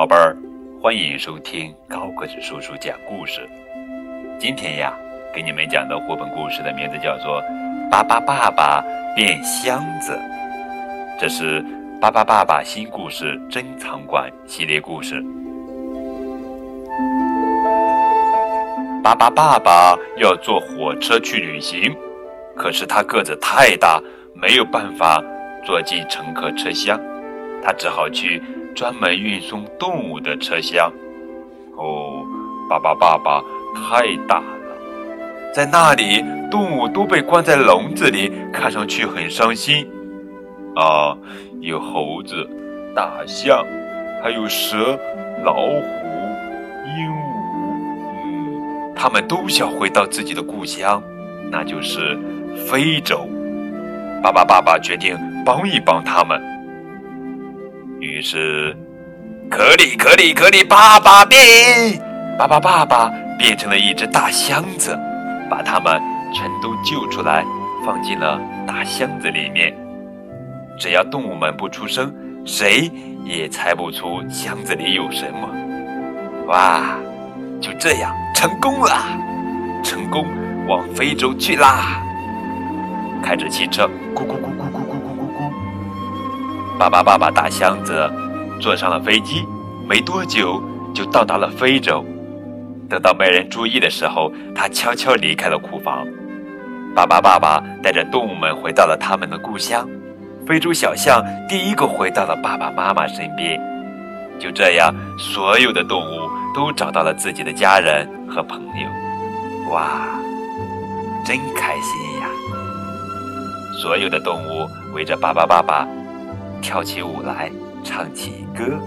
宝贝儿，欢迎收听高个子叔叔讲故事。今天呀，给你们讲的绘本故事的名字叫做《巴巴爸爸变箱子》，这是《巴巴爸爸新故事珍藏馆》系列故事。巴巴爸爸要坐火车去旅行，可是他个子太大，没有办法坐进乘客车厢，他只好去。专门运送动物的车厢，哦，巴巴爸爸太大了，在那里动物都被关在笼子里，看上去很伤心。啊，有猴子、大象，还有蛇、老虎、鹦鹉，嗯，他们都想回到自己的故乡，那就是非洲。巴巴爸爸决定帮一帮他们。于是，可里可里可里，爸爸变，爸爸爸爸变成了一只大箱子，把他们全都救出来，放进了大箱子里面。只要动物们不出声，谁也猜不出箱子里有什么。哇，就这样成功了，成功往非洲去啦！开着汽车，咕咕。巴巴爸爸大箱子坐上了飞机，没多久就到达了非洲。等到没人注意的时候，他悄悄离开了库房。巴巴爸爸带着动物们回到了他们的故乡。非洲小象第一个回到了爸爸妈妈身边。就这样，所有的动物都找到了自己的家人和朋友。哇，真开心呀！所有的动物围着巴巴爸爸。跳起舞来，唱起歌。